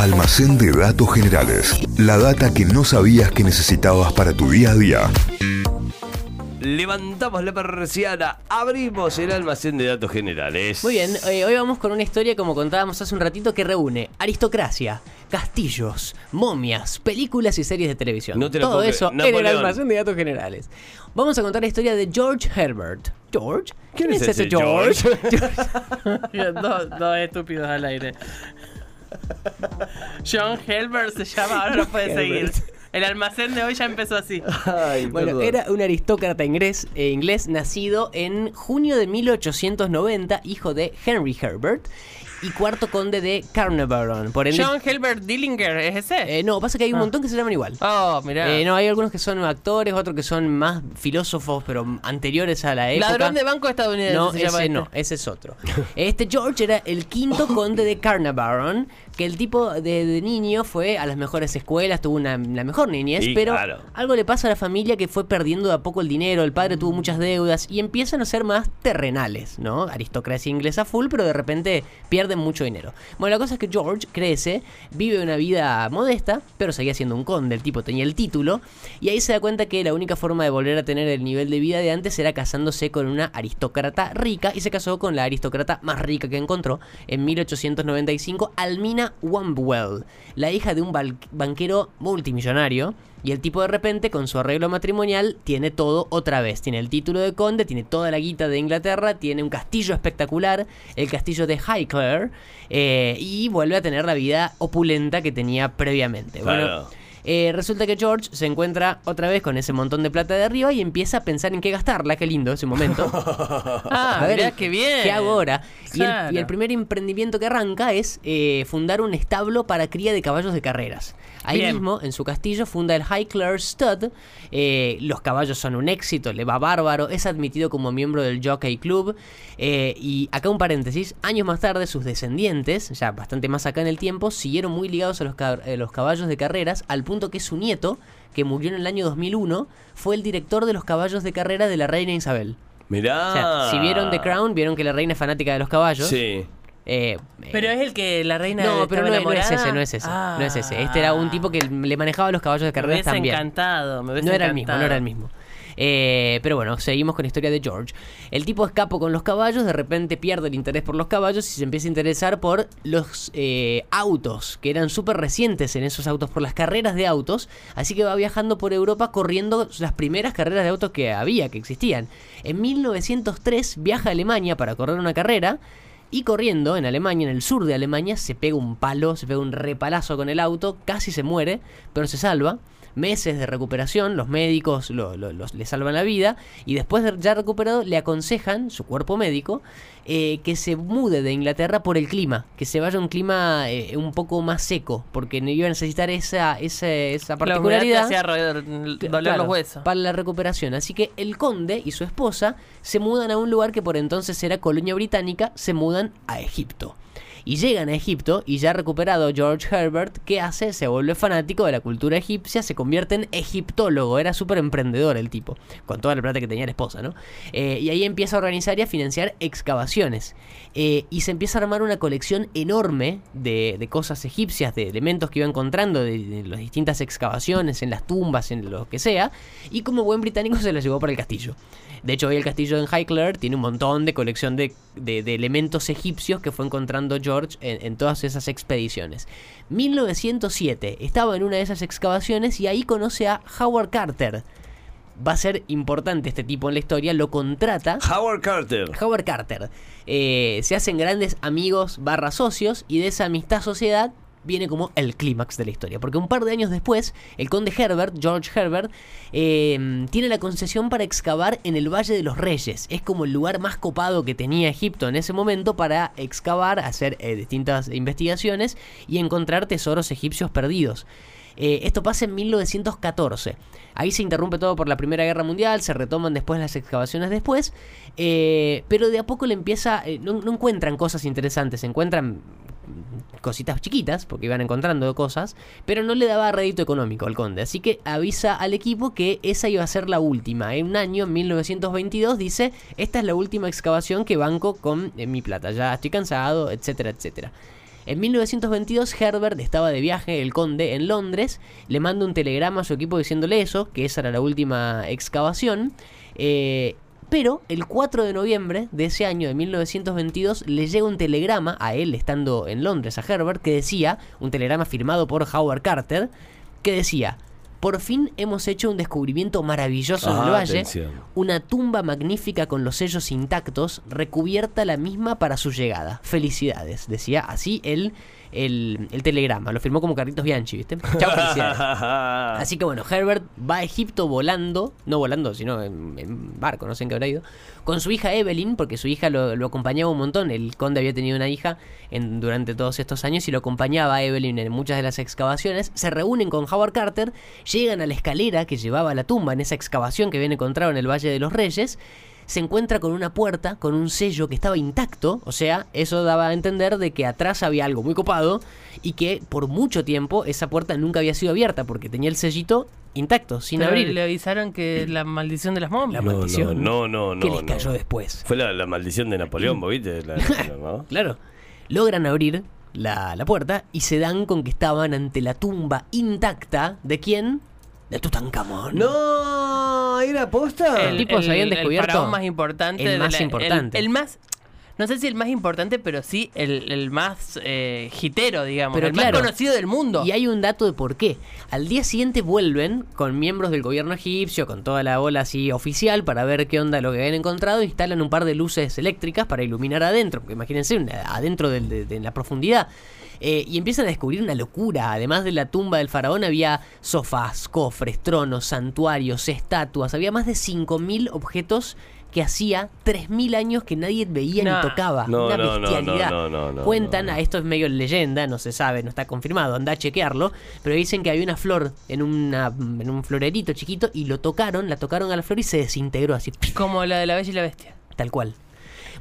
Almacén de datos generales. La data que no sabías que necesitabas para tu día a día. Levantamos la persiana, abrimos el almacén de datos generales. Muy bien, eh, hoy vamos con una historia, como contábamos hace un ratito, que reúne aristocracia, castillos, momias, películas y series de televisión. No te lo Todo puedo eso creer. en el Napoleón. almacén de datos generales. Vamos a contar la historia de George Herbert. ¿George? ¿Quién es ese George? dos, dos estúpidos al aire. John Helbert se llama, ahora no puede seguir. El almacén de hoy ya empezó así. Ay, Bueno, perdón. era un aristócrata inglés, eh, inglés nacido en junio de 1890, hijo de Henry Herbert y cuarto conde de Carnarvon. Por ende, John Helbert Dillinger, ¿es ese? eh, no, pasa que hay un Ah. montón que se llaman igual. oh, mirá. Eh, no, hay algunos que son actores, otros que son más filósofos, pero anteriores a la época. Ladrón de banco estadounidense No, se ese llama no, este. ese es otro. Este George era el quinto conde de Carnarvon, que el tipo de, de niño fue a las mejores escuelas, tuvo una, la mejor niñez, Sí, pero claro. algo le pasa a la familia que fue perdiendo de a poco el dinero, el padre tuvo muchas deudas y empiezan a ser más terrenales, ¿no? Aristocracia inglesa full, pero de repente mucho dinero. Bueno, la cosa es que George crece, vive una vida modesta, pero seguía siendo un conde, el tipo tenía el título, y ahí se da cuenta que la única forma de volver a tener el nivel de vida de antes era casándose con una aristócrata rica, y se casó con la aristócrata más rica que encontró en 1895, Almina Wambwell, la hija de un banquero multimillonario. Y el tipo de repente, con su arreglo matrimonial, tiene todo otra vez. Tiene el título de conde, tiene toda la guita de Inglaterra, tiene un castillo espectacular, el castillo de Highclere, eh, y vuelve a tener la vida opulenta que tenía previamente. Bueno. Eh, resulta que George se encuentra otra vez con ese montón de plata de arriba y empieza a pensar en qué gastarla. Qué lindo ese momento. Ah, A ver, mirá qué bien. ¿Qué hago ahora? Y, el, Claro. y el primer emprendimiento que arranca es eh, fundar un establo para cría de caballos de carreras. Ahí Bien. mismo, en su castillo, funda el Highclere Stud. Eh, los caballos son un éxito, le va bárbaro, es admitido como miembro del Jockey Club. Eh, y acá un paréntesis, años más tarde sus descendientes, ya bastante más acá en el tiempo, siguieron muy ligados a los, cab- los caballos de carreras, al punto que su nieto, que murió en el año 2001, fue el director de los caballos de carrera de la reina Isabel. Mirá. O sea, si vieron The Crown, vieron que la reina es fanática de los caballos. Sí. Eh, Pero es el que la reina no, pero no, es- no es enamorada. ese, no es ese. Ah. No es ese. Este era un tipo que le manejaba los caballos de Me carreras hubiese también. encantado, me hubiese No era el mismo, no era el mismo. Eh, pero bueno, seguimos con la historia de George. El tipo escapó con los caballos, de repente pierde el interés por los caballos y se empieza a interesar por los eh, autos, que eran súper recientes en esos autos, por las carreras de autos. Así que va viajando por Europa corriendo las primeras carreras de autos que había, que existían. En 1903 viaja a Alemania para correr una carrera. Y corriendo en Alemania, en el sur de Alemania, se pega un palo, se pega un repalazo con el auto, casi se muere, pero se salva. Meses de recuperación, los médicos lo- lo- los- le salvan la vida y después de ya recuperado le aconsejan, su cuerpo médico, eh, que se mude de Inglaterra por el clima, que se vaya a un clima eh, un poco más seco, porque no iba a necesitar esa, esa, esa particularidad. hacía roer- doler Claro, los huesos. Para la recuperación. Así que el conde y su esposa se mudan a un lugar que por entonces era colonia británica, se mudan a Egipto. Y llegan a Egipto y ya recuperado George Herbert, ¿qué hace? Se vuelve fanático de la cultura egipcia, se convierte en egiptólogo, era súper emprendedor el tipo, con toda la plata que tenía la esposa, ¿no? Eh, y ahí empieza a organizar y a financiar excavaciones. Eh, y se empieza a armar una colección enorme de, de cosas egipcias, de elementos que iba encontrando de, las distintas excavaciones, en las tumbas, en lo que sea. Y como buen británico se lo llevó para el castillo. De hecho, hoy el castillo en Highclere tiene un montón de colección de, de- de elementos egipcios que fue encontrando George en, en todas esas expediciones. 1907 estaba en una de esas excavaciones y ahí conoce a Howard Carter. Va a ser importante este tipo en la historia, lo contrata. Howard Carter. Howard Carter. Eh, se hacen grandes amigos barra socios y de esa amistad sociedad viene como el clímax de la historia. Porque un par de años después, el conde Herbert, George Herbert, eh, tiene la concesión para excavar en el Valle de los Reyes. Es como el lugar más copado que tenía Egipto en ese momento para excavar, hacer eh, distintas investigaciones y encontrar tesoros egipcios perdidos. Eh, esto pasa en 1914. Ahí se interrumpe todo por la Primera Guerra Mundial, se retoman después las excavaciones después, eh, pero de a poco le empieza, no, no encuentran cosas interesantes, encuentran cositas chiquitas, porque iban encontrando cosas, pero no le daba rédito económico al conde. Así que avisa al equipo que esa iba a ser la última. En un año, en 1922, dice, esta es la última excavación que banco con eh, mi plata. Ya estoy cansado, etcétera, etcétera. En 1922 Herbert estaba de viaje, el conde, en Londres, le manda un telegrama a su equipo diciéndole eso, que esa era la última excavación. eh, pero el 4 de noviembre de ese año de 1922 le llega un telegrama a él estando en Londres, a Herbert, que decía, un telegrama firmado por Howard Carter, que decía, por fin hemos hecho un descubrimiento maravilloso en el valle, atención. una tumba magnífica con los sellos intactos, recubierta la misma para su llegada. Felicidades, decía así el, el, el telegrama, lo firmó como Carlitos Bianchi, ¿viste? Chao, felicidades. Así que bueno, Herbert va a Egipto volando, no volando, sino en, en barco, no sé en qué habrá ido, con su hija Evelyn, porque su hija lo, lo acompañaba un montón. El conde había tenido una hija en, durante todos estos años y lo acompañaba a Evelyn en muchas de las excavaciones. Se reúnen con Howard Carter, llegan a la escalera que llevaba a la tumba en esa excavación que habían encontrado en el Valle de los Reyes se encuentra con una puerta con un sello que estaba intacto, o sea, eso daba a entender de que atrás había algo muy copado y que por mucho tiempo esa puerta nunca había sido abierta porque tenía el sellito intacto, sin Pero abrir. le avisaron que la maldición de las La momias. No, maldición. no, no, no, que les no. cayó después. Fue la, la maldición de Napoleón, ¿vos viste? La- ¿no? Claro. Logran abrir la, la puerta y se dan con que estaban ante la tumba intacta de quién? De Tutankamón. No, era posta. El- tipos habían descubierto faraón más importante. el de más la- importante. El, el más. No sé si el más importante, pero sí el, el más eh, hitero, digamos. Pero el claro. más conocido del mundo. Y hay un dato de por qué. Al día siguiente vuelven con miembros del gobierno egipcio, con toda la ola así oficial, para ver qué onda lo que habían encontrado. Instalan un par de luces eléctricas para iluminar adentro. Porque imagínense, adentro de la profundidad. Eh, y empiezan a descubrir una locura. Además de la tumba del faraón, había sofás, cofres, tronos, santuarios, estatuas. Había más de 5.000 objetos que hacía 3.000 años que nadie veía Nah. ni tocaba. No, una no, bestialidad. no, no, no, Cuentan, no. a esto es medio leyenda, no se sabe, no está confirmado, anda a chequearlo, pero dicen que había una flor en, una, en un florerito chiquito y lo tocaron, la tocaron a la flor y se desintegró así, Como la de la Bella y la Bestia. tal cual.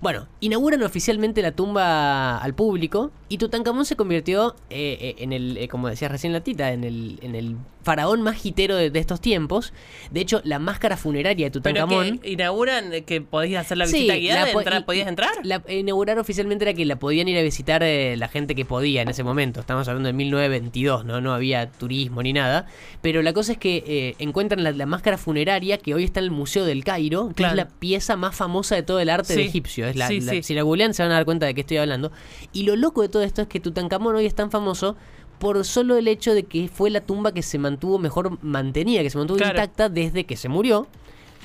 Bueno, inauguran oficialmente la tumba al público y Tutankamón se convirtió eh, eh, en el, eh, como decías recién la tita, en el, en el faraón más hitero de, de estos tiempos. De hecho, la máscara funeraria de Tutankamón... que inauguran eh, que podías hacer la Sí, visita guiada, la po- entrar- podías entrar. La, inaugurar oficialmente era que la podían ir a visitar eh, la gente que podía en ese momento. Estamos hablando de 1922, ¿no? No había turismo ni nada. Pero la cosa es que eh, encuentran la, la máscara funeraria que hoy está en el Museo del Cairo, que Claro. es la pieza más famosa de todo el arte Sí. de egipcio. Es la, Sí, la- sí. Si la googlean se van a dar cuenta de qué estoy hablando. Y lo loco de todo esto es que Tutankamón hoy es tan famoso por solo el hecho de que fue la tumba que se mantuvo mejor mantenida, que se mantuvo Claro. intacta desde que se murió.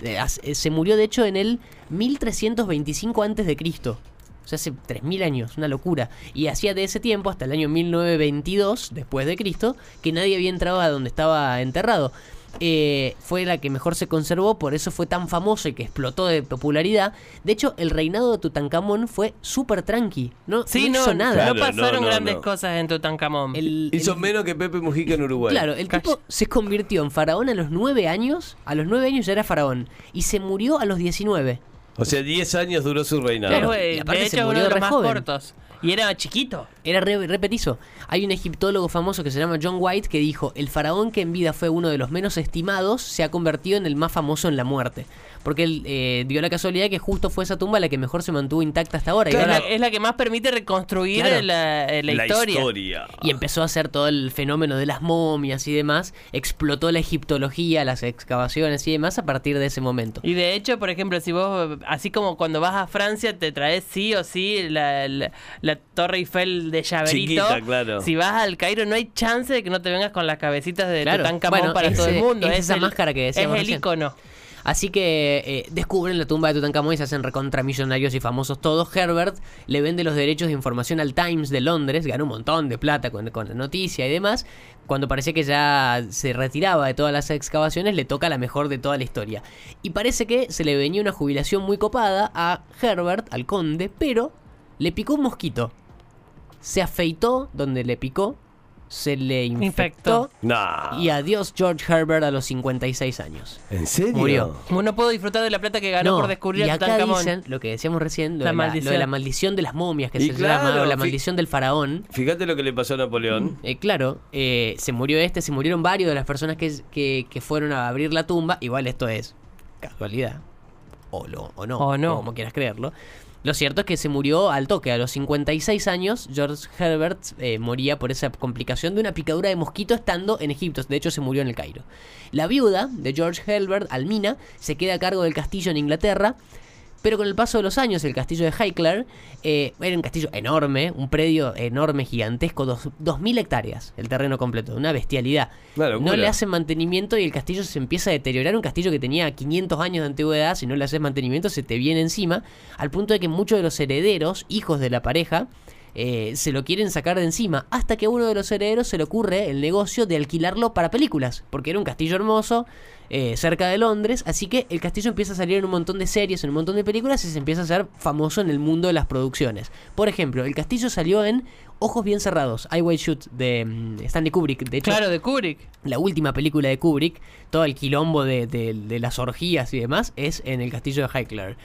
Eh, Se murió de hecho en el 1325 antes de Cristo. O sea, hace 3000 años, una locura. Y hacía de ese tiempo, hasta el año 1922, después de Cristo, que nadie había entrado a donde estaba enterrado. Eh, fue la que mejor se conservó, por eso fue tan famoso y que explotó de popularidad. De hecho, el reinado de Tutankamón fue súper tranqui. No, Sí, no no, hizo nada. no pasaron no, grandes no. cosas en Tutankamón. El- Hizo el- menos que Pepe Mujica en Uruguay. Claro, el tipo se convirtió en faraón a los 9 años. A los 9 años ya era faraón. Y se murió a los 19. O sea, 10 años duró su reinado. Claro. Y aparte de se uno murió de los re más joven. cortos. Y era chiquito. Era re, re petizo. Hay un egiptólogo famoso que se llama John White que dijo, el faraón que en vida fue uno de los menos estimados se ha convertido en el más famoso en la muerte. Porque él eh, dio la casualidad que justo fue esa tumba la que mejor se mantuvo intacta hasta ahora. Y. Es, ahora- la, es la que más permite reconstruir Claro. la, eh, la La historia. historia. y empezó a hacer todo el fenómeno de las momias y demás. Explotó la egiptología, las excavaciones y demás a partir de ese momento. Y de hecho, por ejemplo, si vos, así como cuando vas a Francia, te traes sí o sí la, la- la Torre Eiffel de llaverito. Chiquita, claro. Si vas al Cairo, no hay chance de que no te vengas con las cabecitas de Claro. Tutankamón Bueno, para todo el mundo. es esa el- máscara que decíamos Es el recién. icono. Así que eh, descubren la tumba de Tutankamón y se hacen recontramillonarios y famosos todos. Herbert le vende los derechos de información al Times de Londres, ganó un montón de plata con, con la noticia y demás. Cuando parecía que ya se retiraba de todas las excavaciones, le toca la mejor de toda la historia. Y parece que se le venía una jubilación muy copada a Herbert, al conde, pero le picó un mosquito. Se afeitó donde le picó, se le infectó. Infectó. Nah. Y adiós George Herbert a los 56 años. ¿En serio? Murió. Como no puedo disfrutar de la plata que ganó No, por descubrir y a acá dicen lo que decíamos recién, lo, La de, la, maldición. lo de la maldición de las momias que Y se claro, llama, o la maldición del faraón. Fíjate lo que le pasó a Napoleón. Eh, claro, eh, se murió este, se murieron varios de las personas que, que, que fueron a abrir la tumba. Igual esto es casualidad. O, lo, o no, O no. como quieras creerlo. Lo cierto es que se murió al toque. A los 56 años, George Herbert eh, moría por esa complicación de una picadura de mosquito estando en Egipto. De hecho, se murió en el Cairo. La viuda de George Herbert, Almina, se queda a cargo del castillo en Inglaterra. Pero con el paso de los años, el castillo de Highclere eh, era un castillo enorme, un predio enorme, gigantesco, dos, 2.000 hectáreas, el terreno completo, una bestialidad. Una. No le hacen mantenimiento y el castillo se empieza a deteriorar. Un castillo que tenía 500 años de antigüedad, si no le haces mantenimiento, se te viene encima, al punto de que muchos de los herederos, hijos de la pareja, eh, se lo quieren sacar de encima, hasta que a uno de los herederos se le ocurre el negocio de alquilarlo para películas, porque era un castillo hermoso, eh, cerca de Londres, así que el castillo empieza a salir en un montón de series, en un montón de películas y se empieza a hacer famoso en el mundo de las producciones. Por ejemplo, el castillo salió en Ojos bien cerrados, I Will Shoot de mm, Stanley Kubrick, de hecho, Claro, de Kubrick. la última película de Kubrick, todo el quilombo de, de- de las orgías y demás, es en el castillo de Highclere.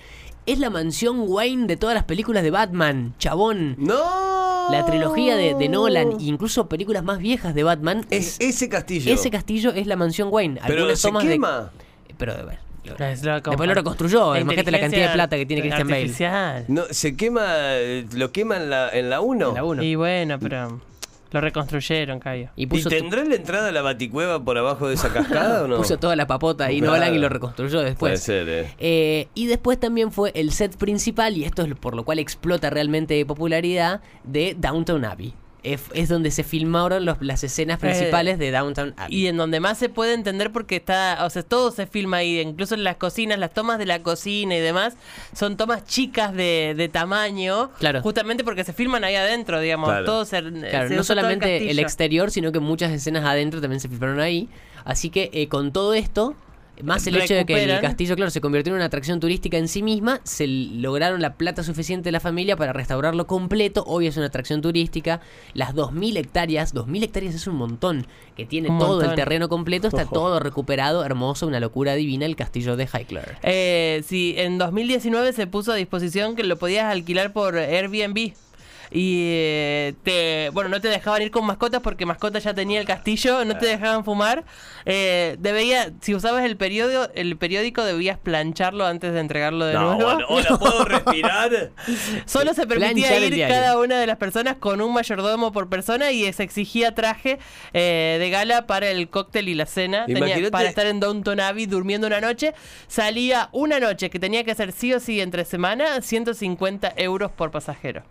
Es la mansión Wayne de todas las películas de Batman, chabón. ¡No! La trilogía de, de Nolan, e incluso películas más viejas de Batman, Es ese castillo. ese castillo es la mansión Wayne. Pero Algunas se tomas de- quema. Pero a ver, después lo reconstruyó. La Imagínate la cantidad de plata que tiene Christian Bale. No, se quema, eh, lo quema en la, en la 1. En la uno. Y bueno, pero lo reconstruyeron, Cayo. Y ¿Y puso, tendrá la entrada a la baticueva por abajo de esa cascada o no? puso toda la papota ahí Claro. Nolan y lo reconstruyó Puede después. ser, eh. Eh, y después también fue el set principal, y esto es por lo cual explota realmente de popularidad, de Downtown Abbey. Es, es donde se filmaron los- las escenas principales de Downtown Abbey. Y en donde más se puede entender porque está, o sea, todo se filma ahí, incluso en las cocinas, las tomas de la cocina y demás, son tomas chicas de, de tamaño, Claro. justamente porque se filman ahí adentro, digamos, Claro. todo se, Claro, se no usa todo el solamente el, exterior, sino que muchas escenas adentro también se filmaron ahí. Así que eh, con todo esto, más el hecho de que el castillo, claro, se convirtió en una atracción turística en sí misma, se lograron la plata suficiente de la familia para restaurarlo completo. Hoy es una atracción turística. Las 2.000 hectáreas, 2.000 hectáreas es un montón, que tiene Un todo el terreno completo, está todo recuperado, hermoso, una locura divina, el castillo de Highclere. Eh, sí, en 2019 se puso a disposición que lo podías alquilar por Airbnb. Y eh, te, bueno, no te dejaban ir con mascotas porque mascotas ya tenía el castillo, no te dejaban fumar. Eh, debía, si usabas el periódico, el periódico debías plancharlo antes de entregarlo de No, nuevo. hola, ¿puedo respirar? Solo se permitía Planchar ir cada una de las personas con un mayordomo por persona y se exigía traje eh, de gala para el cóctel y la cena. Tenía- para estar en Downton Abbey durmiendo una noche. Salía una noche que tenía que ser sí o sí entre semana, 150 euros por pasajero.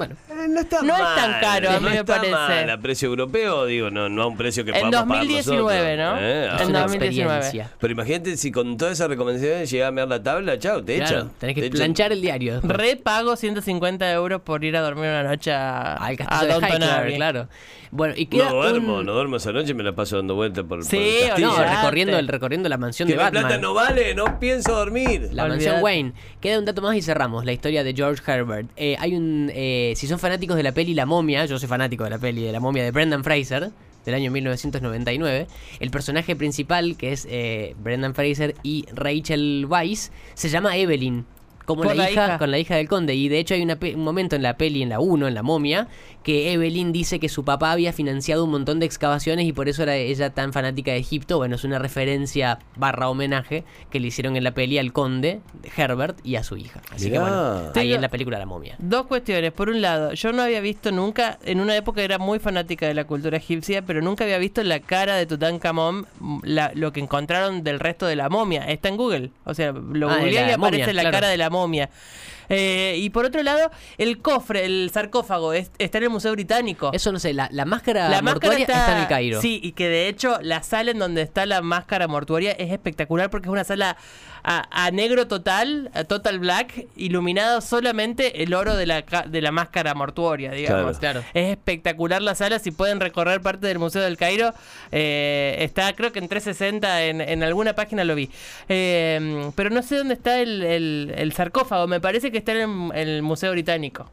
Bueno, Eh, no está No es mal, tan caro, a no mí me está parece. mal. A precio europeo, digo, no, no a un precio que En podamos pagar 2019, nosotros, ¿no? ¿eh? es Ah, En una 2019. experiencia. Pero imagínate si con todas esas recomendaciones llega a mirar la tabla, chao, te Claro, echan. tenés Te que echan. planchar el diario. después. Repago 150 euros por ir a dormir una noche a, Al a castillo de Downton claro. Bueno, y queda No duermo, un- no duermo esa noche, me la paso dando vueltas por, por Sí, el castillo. No, Olvidate. recorriendo, el, recorriendo la mansión que de Batman. plata no vale, no pienso dormir. La Olvídate. mansión Wayne. Queda un dato más y cerramos la historia de George Herbert. Eh, hay un. eh, si son fanáticos de la peli La momia, yo soy fanático de la peli de La momia de Brendan Fraser, del año 1999. El personaje principal, que es eh, Brendan Fraser y Rachel Weisz, se llama Evelyn. Como la, la hija, hija. con la hija del conde. Y de hecho hay una pe- un momento en la peli, en la 1, en la momia, que Evelyn dice que su papá había financiado un montón de excavaciones y por eso era ella tan fanática de Egipto. Bueno, es una referencia barra homenaje que le hicieron en la peli al conde Herbert y a su hija. Así Mirá. que bueno, ahí Tengo- en la película La momia. Dos cuestiones. Por un lado, yo no había visto nunca, en una época era muy fanática de la cultura egipcia, pero nunca había visto la cara de Tutankamón, la- lo que encontraron del resto de la momia. Está en Google. O sea, lo Ah, googleé y aparece momia, la claro. cara de la momia. Eh, y por otro lado, el cofre, el sarcófago, es- está en el Museo Británico. Eso no sé, la, la máscara La máscara mortuaria está... en el Cairo. Sí, y que de hecho la sala en donde está la máscara mortuoria es espectacular porque es una sala a, a negro total, a total black, iluminado solamente el oro de la, de la máscara mortuoria, digamos. Claro. Es espectacular la sala, si pueden recorrer parte del Museo del Cairo, eh, está creo que en 360, en, en alguna página lo vi. Eh, pero no sé dónde está el, el- el sarcófago, me parece que está en el, en el Museo Británico.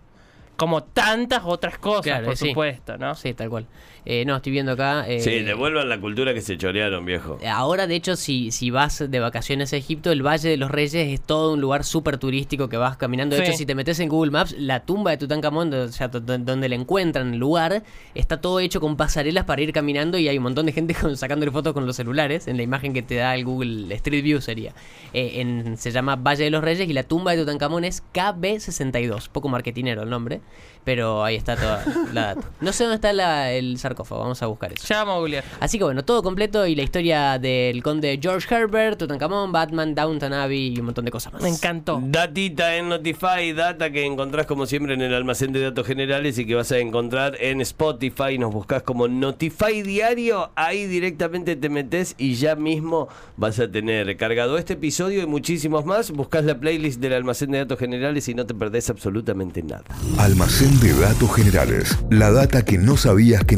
Como tantas otras cosas, Claro, por sí. supuesto, ¿no? Sí, tal cual. Eh, no, estoy viendo acá. eh, Sí, devuelvan la cultura que se chorearon, viejo. Ahora, de hecho, si, si vas de vacaciones a Egipto, el Valle de los Reyes es todo un lugar súper turístico que vas caminando. De Sí. hecho, si te metes en Google Maps, la tumba de Tutankamón, o sea, donde le encuentran el lugar, está todo hecho con pasarelas para ir caminando y hay un montón de gente con, sacándole fotos con los celulares. En la imagen que te da el Google Street View sería. Eh, en- se llama Valle de los Reyes y la tumba de Tutankamón es KB62. Poco marketinero el nombre, pero ahí está toda la data. No sé dónde está la- el sarcófago, vamos a buscar eso. Ya vamos a googlear. Así que bueno, todo completo y la historia del conde George Herbert, Tutankamón, Batman, Downton Abbey y un montón de cosas más. Me encantó. Datita en Notify, data que encontrás como siempre en el almacén de datos generales y que vas a encontrar en Spotify. Nos buscas como Notify Diario, ahí directamente te metes y ya mismo vas a tener cargado este episodio y muchísimos más. Buscas la playlist del almacén de datos generales y no te perdés absolutamente nada. Almacén de datos generales. La data que no sabías que